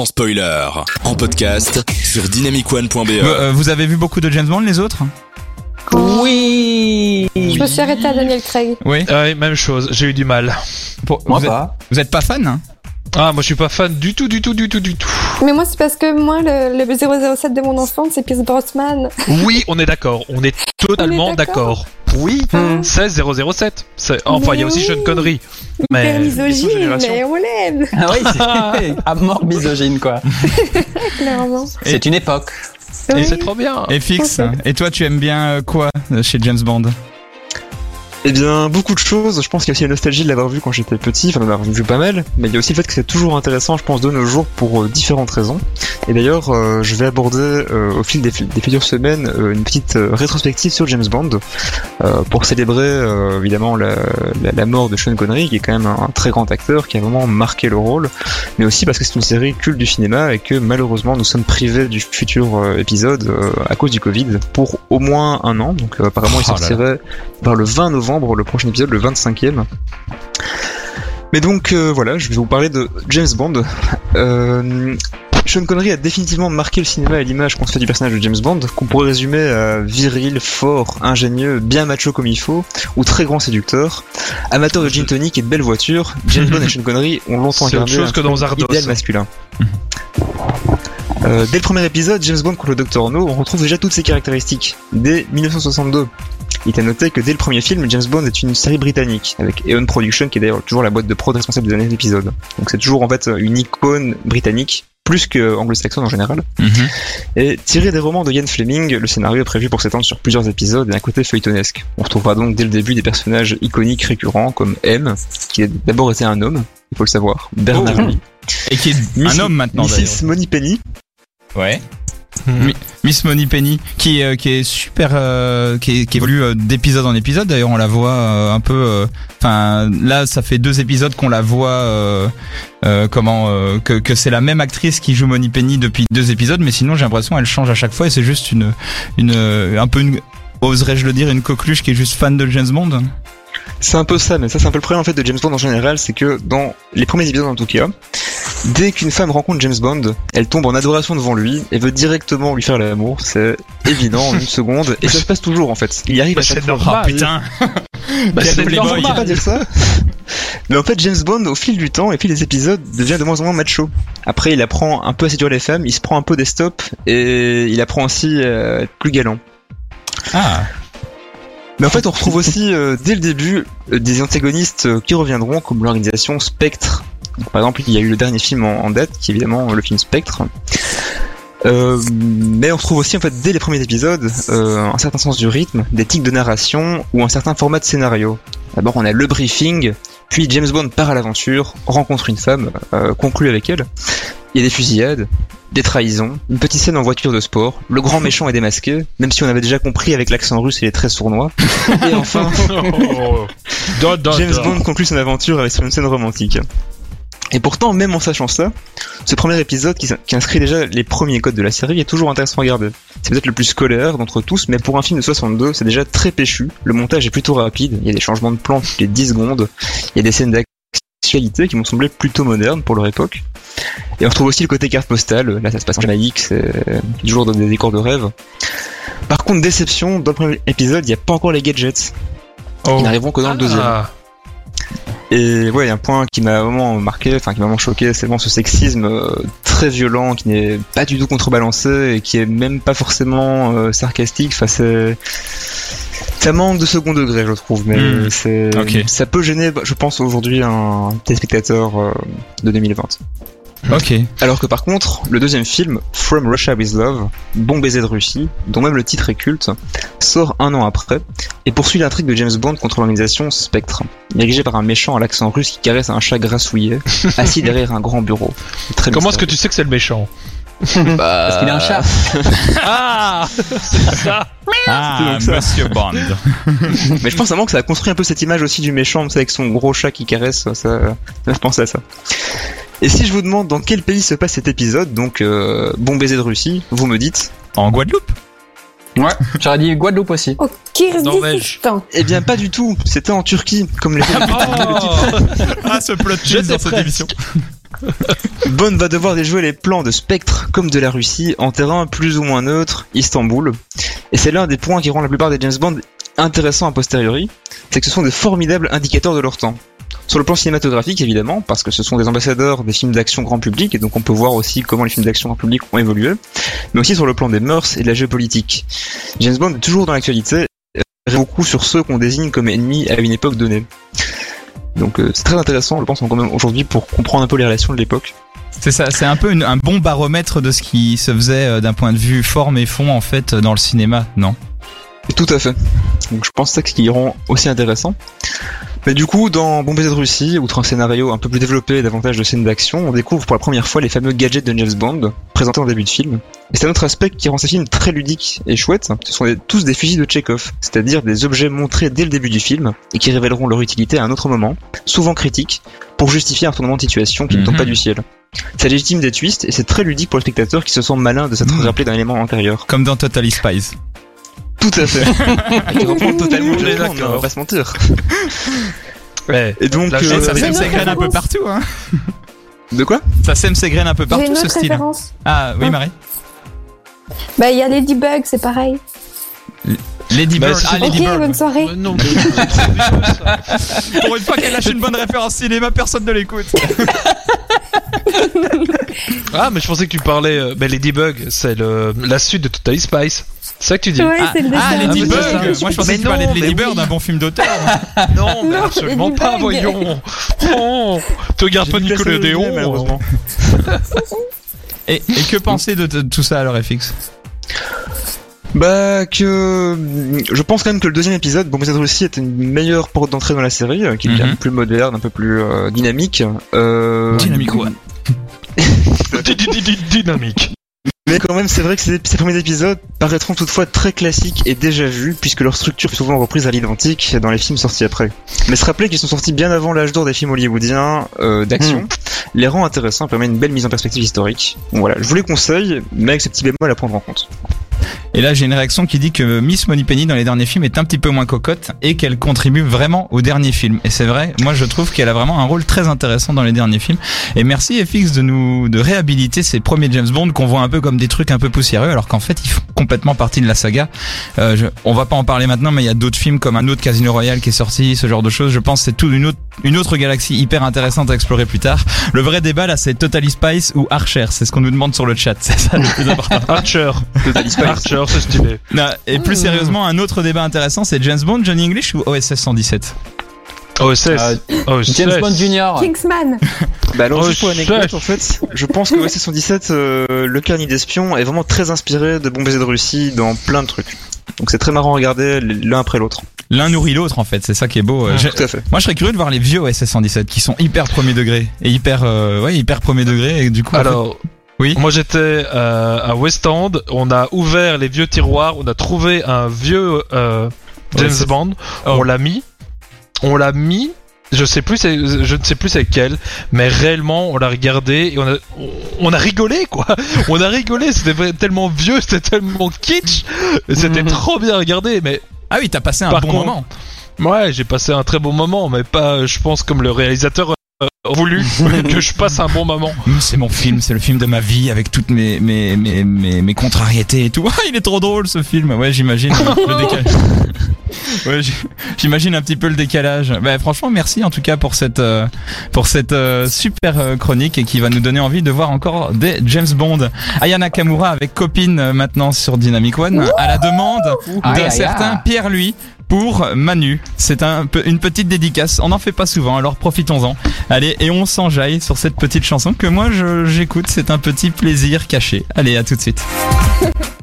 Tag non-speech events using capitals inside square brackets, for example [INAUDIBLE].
sans spoiler. En podcast sur dynamicone.be. Euh, vous avez vu beaucoup de James Bond, les autres? Oui. Je me suis arrêté à Daniel Craig. Oui. Ouais, même chose, j'ai eu du mal. Pour- Moi vous, êtes, pas. vous êtes pas fan hein? Ah, moi je suis pas fan du tout, du tout, du tout, du tout. Mais moi, c'est parce que moi, le, le 007 de mon enfance, c'est Pierce Brosnan. Oui, on est d'accord, on est totalement d'accord. Oui. 16007. C'est- Enfin, il y a aussi Sean. Connery. Hyper Mais. misogyne, mais on l'aime, Ah oui, c'est [LAUGHS] à mort misogyne quoi. [LAUGHS] clairement. C'est une époque. Et c'est trop bien. Et fixe. Et toi, tu aimes bien euh, quoi euh, chez James Bond? Eh bien, beaucoup de choses. Je pense qu'il y a aussi la nostalgie de l'avoir vu quand j'étais petit, enfin d'en avoir vu pas mal. Mais il y a aussi le fait que c'est toujours intéressant, je pense, de nos jours pour euh, différentes raisons. Et d'ailleurs, euh, je vais aborder euh, au fil des, des futures semaines une petite rétrospective sur James Bond pour célébrer évidemment la, la, la mort de Sean Connery, qui est quand même un, un très grand acteur qui a vraiment marqué le rôle, mais aussi parce que c'est une série culte du cinéma et que malheureusement nous sommes privés du futur épisode à cause du Covid pour au moins un an. Donc apparemment il Oh sortirait vers le 20 novembre, le prochain épisode, le 25e. Mais donc euh, voilà, je vais vous parler de James Bond. Euh, Sean Connery a définitivement marqué le cinéma à l'image qu'on se fait du personnage de James Bond, qu'on pourrait résumer à viril, fort, ingénieux, bien macho comme il faut, ou très grand séducteur. Amateur de gin tonic et de belles voitures, James Bond et Sean Connery ont longtemps incarné chose un que dans Zardos. idéal masculin. Euh, dès le premier épisode, James Bond contre le Dr No, on retrouve déjà toutes ses caractéristiques. Dès 1962, il est à noter que dès le premier film, James Bond est une série britannique, avec Eon Production, qui est d'ailleurs toujours la boîte de prod responsable des années d'épisode. Donc c'est toujours en fait une icône britannique, plus que anglo-saxonne en général. Et tiré des romans de Ian Fleming, le scénario est prévu pour s'étendre sur plusieurs épisodes et un côté feuilletonesque. On retrouvera donc dès le début des personnages iconiques récurrents comme M, qui a d'abord été un homme, il faut le savoir, Bernard Oh. Lee, Et qui est un homme maintenant. Mrs. Moneypenny, Ouais. Hmm. Mi- Miss Moneypenny, qui, est, qui est super, euh, qui, est- qui évolue euh, d'épisode en épisode. D'ailleurs, on la voit euh, un peu. euh, Enfin, là, ça fait deux épisodes qu'on la voit. euh, euh, comment euh, que, que c'est la même actrice qui joue Moneypenny depuis deux épisodes, mais sinon, j'ai l'impression elle change à chaque fois et c'est juste une, une, euh, un peu une, oserais-je le dire, une coqueluche qui est juste fan de James Bond. C'est un peu ça, mais ça c'est un peu le problème en fait de James Bond en général, c'est que dans les premiers épisodes en tout cas, dès qu'une femme rencontre James Bond, elle tombe en adoration devant lui et veut directement lui faire l'amour, c'est évident en une [LAUGHS] seconde, et ça se passe toujours en fait. Il y arrive Bah, à chaque fois. normal. Putain. [LAUGHS] Bah, Quel c'est playboy. On peut normal. pas dire ça. [LAUGHS] Mais en fait, James Bond, au fil du temps et au fil des épisodes, devient de moins en moins macho. Après, il apprend un peu à séduire les femmes, il se prend un peu des stops et il apprend aussi à être plus galant. Ah. Mais en fait, on retrouve aussi euh, dès le début euh, des antagonistes euh, qui reviendront, comme l'organisation Spectre. Donc, par exemple, il y a eu le dernier film en, en date, qui est évidemment le film Spectre. Euh, mais on retrouve aussi en fait dès les premiers épisodes euh, un certain sens du rythme, des tics de narration ou un certain format de scénario. D'abord on a le briefing, puis James Bond part à l'aventure, rencontre une femme, euh, conclut avec elle. Il y a des fusillades, des trahisons, une petite scène en voiture de sport, le grand méchant est démasqué, même si on avait déjà compris avec l'accent russe et les traits sournois. Et enfin, [LAUGHS] Oh. [LAUGHS] James. Bond conclut son aventure avec une scène romantique. Et pourtant, même en sachant ça, ce premier épisode qui, inscrit déjà les premiers codes de la série est toujours intéressant à regarder. C'est peut-être le plus scolaire d'entre tous, mais pour un film de 62, c'est déjà très péchu. Le montage est plutôt rapide, il y a des changements de plan toutes les 10 secondes, il y a des scènes d'actualité qui m'ont semblé plutôt modernes pour leur époque. Et on retrouve aussi le côté carte postale, là ça se passe en Jamaïque, c'est toujours dans des décors de rêve. Par contre, déception, dans le premier épisode, il n'y a pas encore les gadgets. Oh. Ils n'arriveront que dans le deuxième. Et ouais, il y a un point qui m'a vraiment marqué, enfin qui m'a vraiment choqué, c'est vraiment ce sexisme euh, très violent, qui n'est pas du tout contrebalancé et qui est même pas forcément euh, sarcastique. Enfin, c'est ça manque de second degré, je trouve, mais Hmm. c'est ça peut gêner, je pense aujourd'hui un téléspectateur euh, de 2020. Ok. Alors que par contre, le deuxième film, From Russia with Love, Bon baiser de Russie, dont même le titre est culte, sort un an après et poursuit l'intrigue de James Bond contre l'organisation Spectre, dirigée par un méchant à l'accent russe qui caresse un chat grassouillet, [LAUGHS] assis derrière un grand bureau. Très Comment est-ce que tu sais que c'est le méchant? [LAUGHS] Parce qu'il a un chat. [LAUGHS] Ah C'est ça Ah, donc ça. Monsieur Bond. [LAUGHS] Mais je pense vraiment que ça a construit un peu cette image aussi du méchant, tu sais, avec son gros chat qui caresse, ça, ça je pense à ça. Et si je vous demande dans quel pays se passe cet épisode, donc euh, Bon baiser de Russie, vous me dites En Guadeloupe? Ouais. J'aurais dit Guadeloupe aussi. Au Norvège. Kirghizistan. Eh bien pas du tout, c'était en Turquie, comme les Oh Ah, ce plot twist dans cette presque. émission. [LAUGHS] Bond va devoir déjouer les plans de Spectre comme de la Russie en terrain plus ou moins neutre, Istanbul. Et c'est l'un des points qui rend la plupart des James Bond intéressants a posteriori, c'est que ce sont des formidables indicateurs de leur temps. Sur le plan cinématographique, évidemment, parce que ce sont des ambassadeurs des films d'action grand public, et donc on peut voir aussi comment les films d'action grand public ont évolué, mais aussi sur le plan des mœurs et de la géopolitique. James Bond est toujours dans l'actualité, beaucoup sur ceux qu'on désigne comme ennemis à une époque donnée. Donc euh, c'est très intéressant, je pense, quand même aujourd'hui pour comprendre un peu les relations de l'époque. C'est ça, c'est un peu une- un bon baromètre de ce qui se faisait euh, d'un point de vue forme et fond en fait dans le cinéma, non? Tout à fait. Donc je pense que c'est ce qui rend aussi intéressant. Mais du coup, dans baiser de Russie, outre un scénario un peu plus développé et davantage de scènes d'action, on découvre pour la première fois les fameux gadgets de James Bond, présentés en début de film. Et c'est un autre aspect qui rend ces films très ludiques et chouettes. Ce sont tous des fusils de Chekhov, c'est-à-dire des objets montrés dès le début du film et qui révéleront leur utilité à un autre moment, souvent critique, pour justifier un tournement de situation qui ne tombe Mhm. pas du ciel. Ça légitime des twists et c'est très ludique pour le spectateur qui se sent malin de s'être Mhm. rappelé d'un élément antérieur. Comme dans Totally Spies. Tout à fait. [LAUGHS] qui reprend totalement le on va pas se mentir. Ouais. Et donc, La euh, ça sème ses graines un peu partout, hein [LAUGHS] de quoi Ça sème ses graines un peu J'ai partout une ce autre style. référence. Ah oui Ah. Marie Bah, il y a Ladybug, c'est pareil. Lady Bah, Ah Lady ok, Bird. bonne soirée. Euh, Non. Pour une fois qu'elle lâche une bonne référence cinéma, personne ne l'écoute. [LAUGHS] Ah, mais je pensais que tu parlais. Euh, bah, Ladybug, c'est le la suite de Totally Spice. C'est ça que tu dis Ouais, c'est le ah, Lady Ah. Moi je pensais Mais que tu parlais de oui. un bon film d'auteur. [LAUGHS] Non, mais absolument Ladybug. pas, voyons. [LAUGHS] Oh, te garde pas Nicolas Déon. malheureusement. Et, et que penser de, de tout ça alors FX Bah que je pense quand même que le deuxième épisode, Bon de Russie, est une meilleure porte d'entrée dans la série, euh, qui est Mhm. quand même plus moderne, un peu plus euh, dynamique. Euh, Dynamique, ouais. [LAUGHS] Dynamique. Mais quand même, c'est vrai que ces, ces premiers épisodes paraîtront toutefois très classiques et déjà vus, puisque leur structure est souvent reprise à l'identique dans les films sortis après. Mais se rappeler qu'ils sont sortis bien avant l'âge d'or des films hollywoodiens euh, d'action, les rend intéressants et permet une belle mise en perspective historique. Bon, voilà, je vous les conseille, mais avec ce petit bémol à prendre en compte. Et là, j'ai une réaction qui dit que Miss Moneypenny dans les derniers films est un petit peu moins cocotte et qu'elle contribue vraiment au dernier film. Et c'est vrai, moi je trouve qu'elle a vraiment un rôle très intéressant dans les derniers films. Et merci FX de nous de réhabiliter ces premiers James Bond qu'on voit un peu comme des trucs un peu poussiéreux, alors qu'en fait ils font complètement partie de la saga. Euh, je- on va pas en parler maintenant, mais il y a d'autres films comme un autre Casino Royale qui est sorti, ce genre de choses. Je pense que c'est toute une autre une autre galaxie hyper intéressante à explorer plus tard. Le vrai débat là, c'est Totally Spice ou Archer? C'est ce qu'on nous demande sur le chat. [LAUGHS] C'est ça le plus important. Archer. Archer, c'est stylé. Non, et plus sérieusement, un autre débat intéressant, c'est James Bond, Johnny English ou OSS 117 OSS. Euh, OSS. James Bond Jr. Kingsman. [LAUGHS] Bah alors juste pour chef. en fait, je pense que OSS 117, euh, le carnet d'espion est vraiment très inspiré de Bon baiser de Russie dans plein de trucs. Donc c'est très marrant à regarder l'un après l'autre. L'un nourrit l'autre en fait, c'est ça qui est beau. Euh, j'ai- Tout à fait. Moi je serais curieux de voir les vieux OSS 117 qui sont hyper premier degré et hyper euh, ouais hyper premier degré et du coup en Alors, Oui. moi j'étais euh, à West End, on a ouvert les vieux tiroirs, on a trouvé un vieux euh, James Ouais, Bond, Oh. on l'a mis, on l'a mis, je sais plus, je ne sais plus c'est quel, mais réellement on l'a regardé et on a, on a rigolé quoi, [LAUGHS] on a rigolé, c'était tellement vieux, c'était tellement kitsch, c'était Mhm. trop bien regardé, mais ah oui t'as passé un bon contre- moment. ouais j'ai passé un très bon moment, mais pas, je pense comme le réalisateur voulu [LAUGHS] que je passe un bon moment. Hum, C'est mon film, c'est le film de ma vie avec toutes mes mes mes mes, mes contrariétés et tout. [LAUGHS] Ah, il est trop drôle ce film. Ouais j'imagine le [LAUGHS] décalage. Ouais, j'imagine un petit peu le décalage. Bah, franchement, merci en tout cas pour cette euh, pour cette euh, super euh, chronique et qui va nous donner envie de voir encore des James Bond. Ayana Kamura avec copine euh, maintenant sur Dynamic One à la demande certains aïe. Pierre lui pour Manu. C'est une petite dédicace. On n'en fait pas souvent, alors profitons-en. Allez, et on s'enjaille sur cette petite chanson que moi j'écoute. C'est un petit plaisir caché. Allez, à tout de suite.